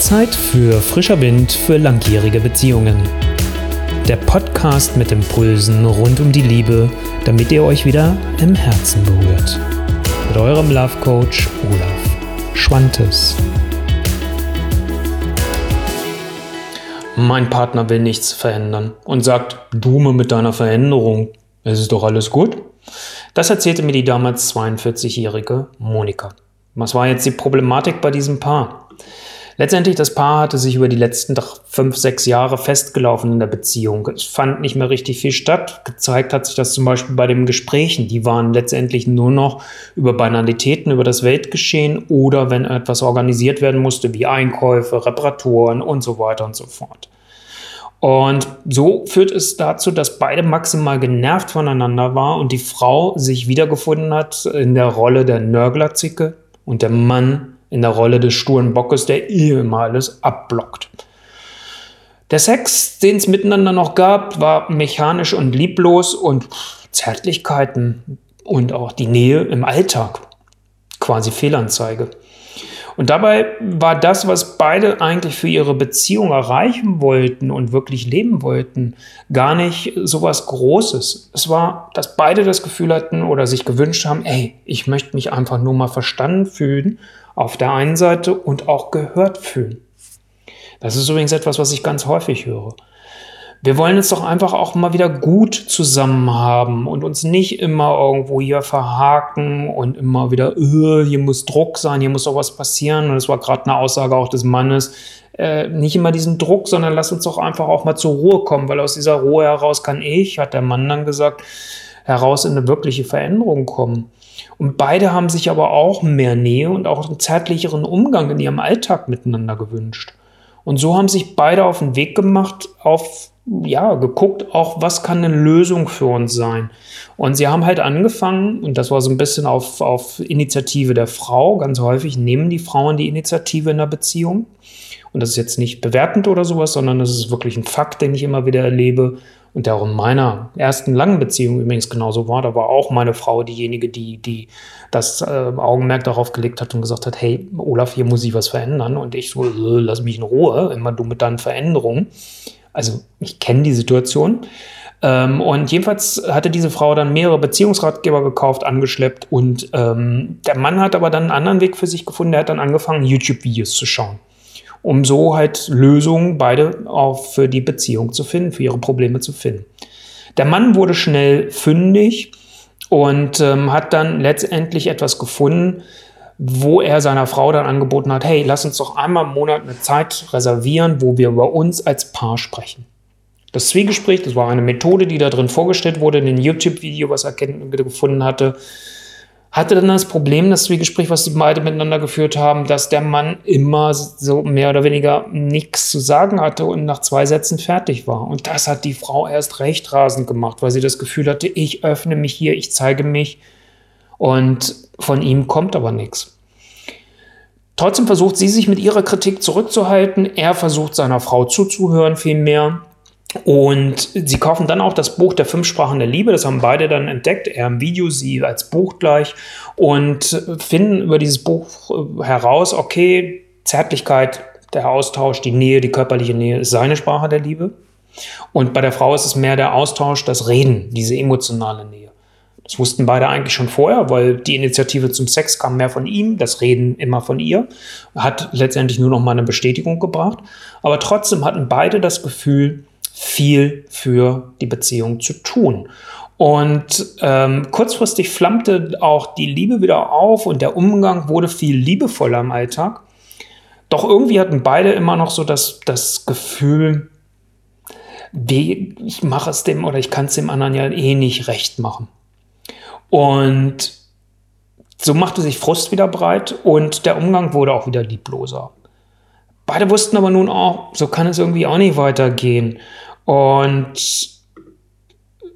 Zeit für frischer Wind für langjährige Beziehungen. Der Podcast mit Impulsen rund um die Liebe, damit ihr euch wieder im Herzen berührt. Mit eurem Love Coach Olaf Schwantes. Mein Partner will nichts verändern und sagt, Dume mit deiner Veränderung. Es ist doch alles gut. Das erzählte mir die damals 42-jährige Monika. Was war jetzt die Problematik bei diesem Paar? Letztendlich, das Paar hatte sich über die letzten fünf, sechs Jahre festgelaufen in der Beziehung. Es fand nicht mehr richtig viel statt. Gezeigt hat sich das zum Beispiel bei den Gesprächen. Die waren letztendlich nur noch über Banalitäten, über das Weltgeschehen oder wenn etwas organisiert werden musste, wie Einkäufe, Reparaturen und so weiter und so fort. Und so führt es dazu, dass beide maximal genervt voneinander waren und die Frau sich wiedergefunden hat in der Rolle der Nörglerzicke und der Mann in der Rolle des sturen Bockes, der immer abblockt. Der Sex, den es miteinander noch gab, war mechanisch und lieblos und Zärtlichkeiten und auch die Nähe im Alltag. Quasi Fehlanzeige. Und dabei war das, was beide eigentlich für ihre Beziehung erreichen wollten und wirklich leben wollten, gar nicht so was Großes. Es war, dass beide das Gefühl hatten oder sich gewünscht haben, ey, ich möchte mich einfach nur mal verstanden fühlen auf der einen Seite und auch gehört fühlen. Das ist übrigens etwas, was ich ganz häufig höre. Wir wollen es doch einfach auch mal wieder gut zusammen haben und uns nicht immer irgendwo hier verhaken und immer wieder, hier muss Druck sein, hier muss doch was passieren. Und das war gerade eine Aussage auch des Mannes. Äh, nicht immer diesen Druck, sondern lass uns doch einfach auch mal zur Ruhe kommen, weil aus dieser Ruhe heraus kann ich, hat der Mann dann gesagt, heraus in eine wirkliche Veränderung kommen. Und beide haben sich aber auch mehr Nähe und auch einen zärtlicheren Umgang in ihrem Alltag miteinander gewünscht. Und so haben sich beide auf den Weg gemacht, auf, ja, geguckt, auch was kann eine Lösung für uns sein. Und sie haben halt angefangen, und das war so ein bisschen auf, auf Initiative der Frau, ganz häufig nehmen die Frauen die Initiative in der Beziehung. Und das ist jetzt nicht bewertend oder sowas, sondern das ist wirklich ein Fakt, den ich immer wieder erlebe und der auch in meiner ersten langen Beziehung übrigens genauso war. Da war auch meine Frau diejenige, die, die das äh, Augenmerk darauf gelegt hat und gesagt hat, hey, Olaf, hier muss ich was verändern. Und ich so, äh, lass mich in Ruhe, immer du mit deinen Veränderungen. Also ich kenne die Situation. Ähm, und jedenfalls hatte diese Frau dann mehrere Beziehungsratgeber gekauft, angeschleppt und ähm, der Mann hat aber dann einen anderen Weg für sich gefunden. Der hat dann angefangen, YouTube-Videos zu schauen um so halt Lösungen beide auch für die Beziehung zu finden, für ihre Probleme zu finden. Der Mann wurde schnell fündig und ähm, hat dann letztendlich etwas gefunden, wo er seiner Frau dann angeboten hat, hey, lass uns doch einmal im Monat eine Zeit reservieren, wo wir über uns als Paar sprechen. Das Zwiegespräch, das war eine Methode, die da drin vorgestellt wurde in dem YouTube-Video, was er gefunden hatte, hatte dann das Problem, das Zwiegespräch, was die beide miteinander geführt haben, dass der Mann immer so mehr oder weniger nichts zu sagen hatte und nach zwei Sätzen fertig war. Und das hat die Frau erst recht rasend gemacht, weil sie das Gefühl hatte, ich öffne mich hier, ich zeige mich und von ihm kommt aber nichts. Trotzdem versucht sie sich mit ihrer Kritik zurückzuhalten. Er versucht seiner Frau zuzuhören, vielmehr. Und sie kaufen dann auch das Buch der fünf Sprachen der Liebe. Das haben beide dann entdeckt. Er im Video, sie als Buch gleich. Und finden über dieses Buch heraus, okay, Zärtlichkeit, der Austausch, die Nähe, die körperliche Nähe ist seine Sprache der Liebe. Und bei der Frau ist es mehr der Austausch, das Reden, diese emotionale Nähe. Das wussten beide eigentlich schon vorher, weil die Initiative zum Sex kam mehr von ihm, das Reden immer von ihr, hat letztendlich nur noch mal eine Bestätigung gebracht. Aber trotzdem hatten beide das Gefühl, viel für die Beziehung zu tun. Und ähm, kurzfristig flammte auch die Liebe wieder auf und der Umgang wurde viel liebevoller im Alltag. Doch irgendwie hatten beide immer noch so das, das Gefühl, ich mache es dem oder ich kann es dem anderen ja eh nicht recht machen. Und so machte sich Frust wieder breit und der Umgang wurde auch wieder liebloser. Beide wussten aber nun auch, so kann es irgendwie auch nicht weitergehen. Und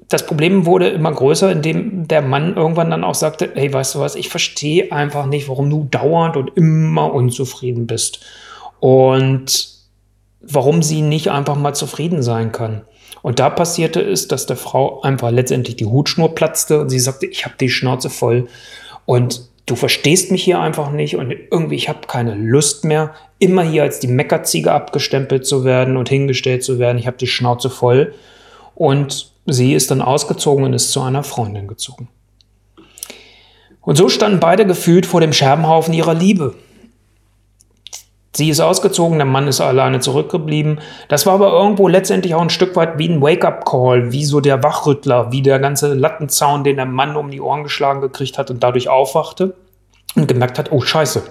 das Problem wurde immer größer, indem der Mann irgendwann dann auch sagte, hey, weißt du was, ich verstehe einfach nicht, warum du dauernd und immer unzufrieden bist. Und warum sie nicht einfach mal zufrieden sein kann. Und da passierte es, dass der Frau einfach letztendlich die Hutschnur platzte und sie sagte, ich habe die Schnauze voll. Und du verstehst mich hier einfach nicht und irgendwie ich habe keine Lust mehr, immer hier als die Meckerziege abgestempelt zu werden und hingestellt zu werden. Ich habe die Schnauze voll. Und sie ist dann ausgezogen und ist zu einer Freundin gezogen. Und so standen beide gefühlt vor dem Scherbenhaufen ihrer Liebe. Sie ist ausgezogen, der Mann ist alleine zurückgeblieben. Das war aber irgendwo letztendlich auch ein Stück weit wie ein Wake-up-Call, wie so der Wachrüttler, wie der ganze Lattenzaun, den der Mann um die Ohren geschlagen gekriegt hat und dadurch aufwachte und gemerkt hat, oh scheiße,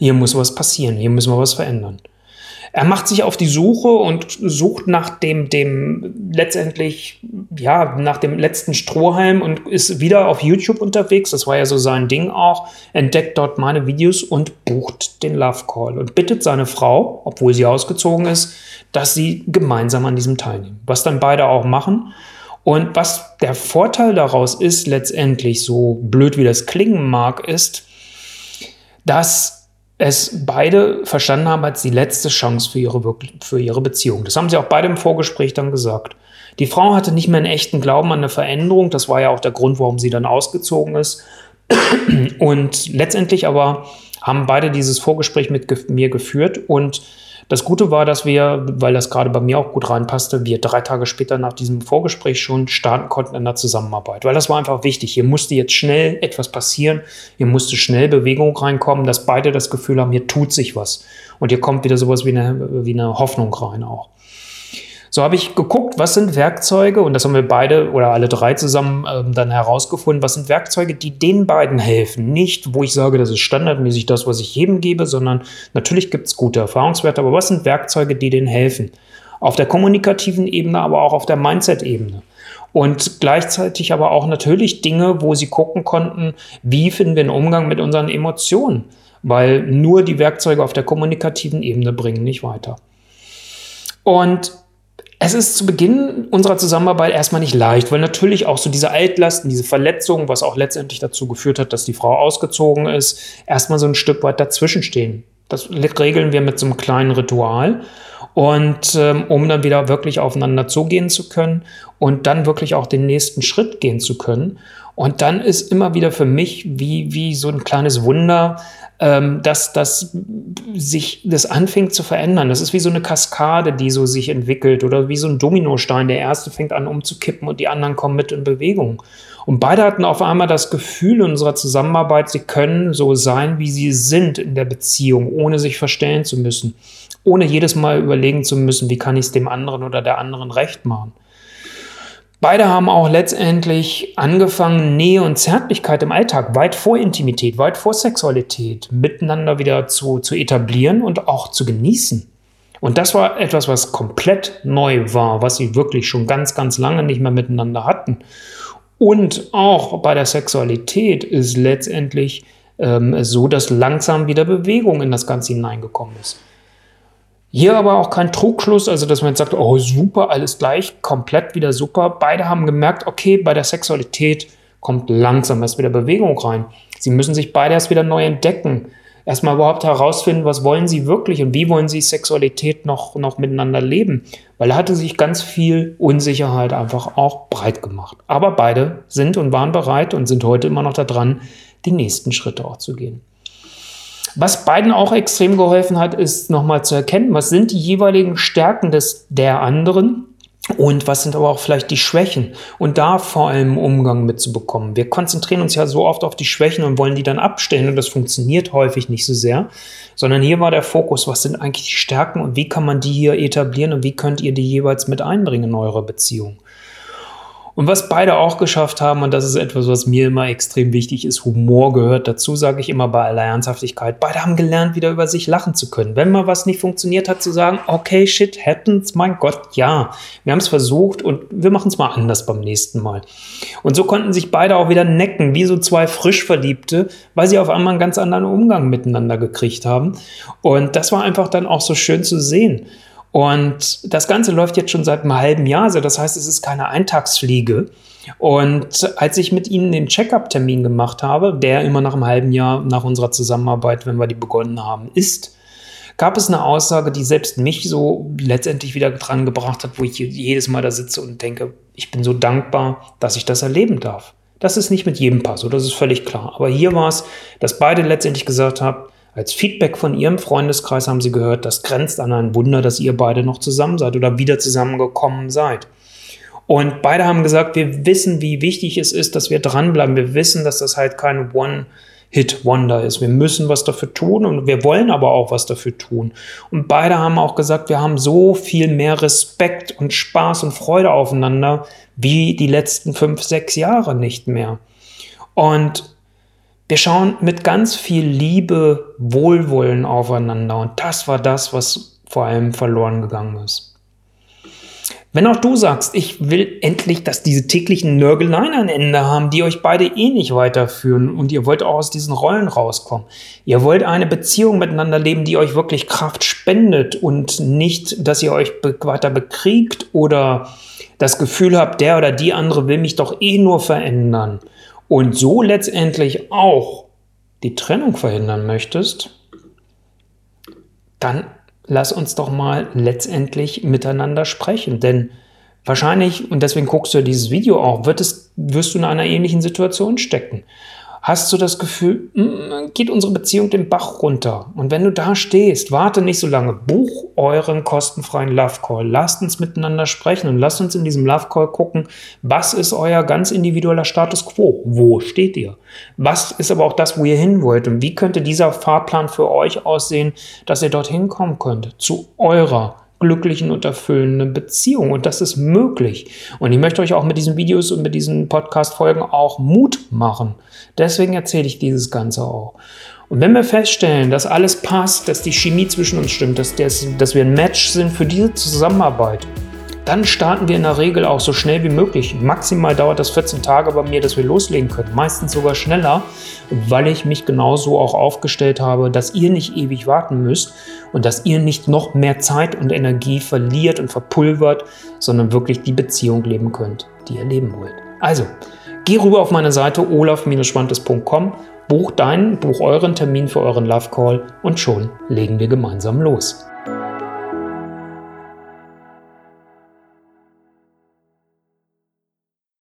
hier muss was passieren, hier müssen wir was verändern. Er macht sich auf die Suche und sucht nach dem, dem letztendlich, ja, nach dem letzten Strohhalm und ist wieder auf YouTube unterwegs. Das war ja so sein Ding auch. Entdeckt dort meine Videos und bucht den Love Call und bittet seine Frau, obwohl sie ausgezogen ist, dass sie gemeinsam an diesem teilnehmen. Was dann beide auch machen. Und was der Vorteil daraus ist, letztendlich, so blöd wie das klingen mag, ist, dass es beide verstanden haben als die letzte Chance für ihre, für ihre Beziehung. Das haben sie auch beide im Vorgespräch dann gesagt. Die Frau hatte nicht mehr einen echten Glauben an eine Veränderung. Das war ja auch der Grund, warum sie dann ausgezogen ist. Und letztendlich aber haben beide dieses Vorgespräch mit mir geführt und das Gute war, dass wir, weil das gerade bei mir auch gut reinpasste, wir drei Tage später nach diesem Vorgespräch schon starten konnten in der Zusammenarbeit. Weil das war einfach wichtig. Hier musste jetzt schnell etwas passieren. Hier musste schnell Bewegung reinkommen, dass beide das Gefühl haben, hier tut sich was. Und hier kommt wieder sowas wie eine, wie eine Hoffnung rein auch. So habe ich geguckt, was sind Werkzeuge, und das haben wir beide oder alle drei zusammen ähm, dann herausgefunden, was sind Werkzeuge, die den beiden helfen. Nicht, wo ich sage, das ist standardmäßig das, was ich jedem gebe, sondern natürlich gibt es gute Erfahrungswerte, aber was sind Werkzeuge, die denen helfen? Auf der kommunikativen Ebene, aber auch auf der Mindset-Ebene. Und gleichzeitig aber auch natürlich Dinge, wo sie gucken konnten, wie finden wir einen Umgang mit unseren Emotionen. Weil nur die Werkzeuge auf der kommunikativen Ebene bringen nicht weiter. Und es ist zu Beginn unserer Zusammenarbeit erstmal nicht leicht, weil natürlich auch so diese Altlasten, diese Verletzungen, was auch letztendlich dazu geführt hat, dass die Frau ausgezogen ist, erstmal so ein Stück weit dazwischen stehen. Das regeln wir mit so einem kleinen Ritual. Und ähm, um dann wieder wirklich aufeinander zugehen zu können und dann wirklich auch den nächsten Schritt gehen zu können. Und dann ist immer wieder für mich wie, wie so ein kleines Wunder, ähm, dass das sich das anfängt zu verändern. Das ist wie so eine Kaskade, die so sich entwickelt oder wie so ein Dominostein. Der erste fängt an umzukippen und die anderen kommen mit in Bewegung. Und beide hatten auf einmal das Gefühl in unserer Zusammenarbeit, sie können so sein, wie sie sind in der Beziehung, ohne sich verstellen zu müssen, ohne jedes Mal überlegen zu müssen, wie kann ich es dem anderen oder der anderen recht machen. Beide haben auch letztendlich angefangen, Nähe und Zärtlichkeit im Alltag weit vor Intimität, weit vor Sexualität miteinander wieder zu, zu etablieren und auch zu genießen. Und das war etwas, was komplett neu war, was sie wirklich schon ganz, ganz lange nicht mehr miteinander hatten. Und auch bei der Sexualität ist letztendlich ähm, so, dass langsam wieder Bewegung in das Ganze hineingekommen ist. Hier aber auch kein Trugschluss, also dass man jetzt sagt, oh super, alles gleich, komplett wieder super. Beide haben gemerkt, okay, bei der Sexualität kommt langsam erst wieder Bewegung rein. Sie müssen sich beide erst wieder neu entdecken. Erstmal überhaupt herausfinden, was wollen sie wirklich und wie wollen sie Sexualität noch, noch miteinander leben. Weil da hatte sich ganz viel Unsicherheit einfach auch breit gemacht. Aber beide sind und waren bereit und sind heute immer noch daran, die nächsten Schritte auch zu gehen. Was beiden auch extrem geholfen hat, ist nochmal zu erkennen, was sind die jeweiligen Stärken des, der anderen und was sind aber auch vielleicht die Schwächen und da vor allem Umgang mitzubekommen. Wir konzentrieren uns ja so oft auf die Schwächen und wollen die dann abstellen und das funktioniert häufig nicht so sehr, sondern hier war der Fokus, was sind eigentlich die Stärken und wie kann man die hier etablieren und wie könnt ihr die jeweils mit einbringen in eure Beziehung. Und was beide auch geschafft haben, und das ist etwas, was mir immer extrem wichtig ist, Humor gehört dazu, sage ich immer bei aller Ernsthaftigkeit. Beide haben gelernt, wieder über sich lachen zu können. Wenn mal was nicht funktioniert hat, zu sagen, okay, shit happens, mein Gott, ja, wir haben es versucht und wir machen es mal anders beim nächsten Mal. Und so konnten sich beide auch wieder necken, wie so zwei frisch Verliebte, weil sie auf einmal einen ganz anderen Umgang miteinander gekriegt haben. Und das war einfach dann auch so schön zu sehen. Und das Ganze läuft jetzt schon seit einem halben Jahr. Also das heißt, es ist keine Eintagsfliege. Und als ich mit ihnen den Check-up-Termin gemacht habe, der immer nach einem halben Jahr nach unserer Zusammenarbeit, wenn wir die begonnen haben, ist, gab es eine Aussage, die selbst mich so letztendlich wieder dran gebracht hat, wo ich jedes Mal da sitze und denke, ich bin so dankbar, dass ich das erleben darf. dass es nicht mit jedem passt, das ist völlig klar. Aber hier war es, dass beide letztendlich gesagt haben, als Feedback von ihrem Freundeskreis haben sie gehört, das grenzt an ein Wunder, dass ihr beide noch zusammen seid oder wieder zusammengekommen seid. Und beide haben gesagt, wir wissen, wie wichtig es ist, dass wir dranbleiben. Wir wissen, dass das halt kein One-Hit-Wonder ist. Wir müssen was dafür tun und wir wollen aber auch was dafür tun. Und beide haben auch gesagt, wir haben so viel mehr Respekt und Spaß und Freude aufeinander wie die letzten fünf, sechs Jahre nicht mehr. Und wir schauen mit ganz viel Liebe, Wohlwollen aufeinander. Und das war das, was vor allem verloren gegangen ist. Wenn auch du sagst, ich will endlich, dass diese täglichen Nörgeleien ein Ende haben, die euch beide eh nicht weiterführen und ihr wollt auch aus diesen Rollen rauskommen. Ihr wollt eine Beziehung miteinander leben, die euch wirklich Kraft spendet und nicht, dass ihr euch weiter bekriegt oder das Gefühl habt, der oder die andere will mich doch eh nur verändern und so letztendlich auch die Trennung verhindern möchtest, dann lass uns doch mal letztendlich miteinander sprechen. Denn wahrscheinlich, und deswegen guckst du ja dieses Video auch, wird es, wirst du in einer ähnlichen Situation stecken hast du das Gefühl, mm, geht unsere Beziehung den Bach runter. Und wenn du da stehst, warte nicht so lange, buch euren kostenfreien Love Call. Lasst uns miteinander sprechen und lasst uns in diesem Love Call gucken, was ist euer ganz individueller Status quo? Wo steht ihr? Was ist aber auch das, wo ihr hin wollt? Und wie könnte dieser Fahrplan für euch aussehen, dass ihr dorthin kommen könnt? Zu eurer glücklichen und erfüllenden Beziehung. Und das ist möglich. Und ich möchte euch auch mit diesen Videos und mit diesen Podcast-Folgen auch Mut machen. Deswegen erzähle ich dieses Ganze auch. Und wenn wir feststellen, dass alles passt, dass die Chemie zwischen uns stimmt, dass, dass wir ein Match sind für diese Zusammenarbeit, dann starten wir in der Regel auch so schnell wie möglich. Maximal dauert das 14 Tage bei mir, dass wir loslegen können. Meistens sogar schneller, weil ich mich genauso auch aufgestellt habe, dass ihr nicht ewig warten müsst und dass ihr nicht noch mehr Zeit und Energie verliert und verpulvert, sondern wirklich die Beziehung leben könnt, die ihr leben wollt. Also, geh rüber auf meine Seite olaf-schwantes.com, buch deinen, buch euren Termin für euren Love Call und schon legen wir gemeinsam los.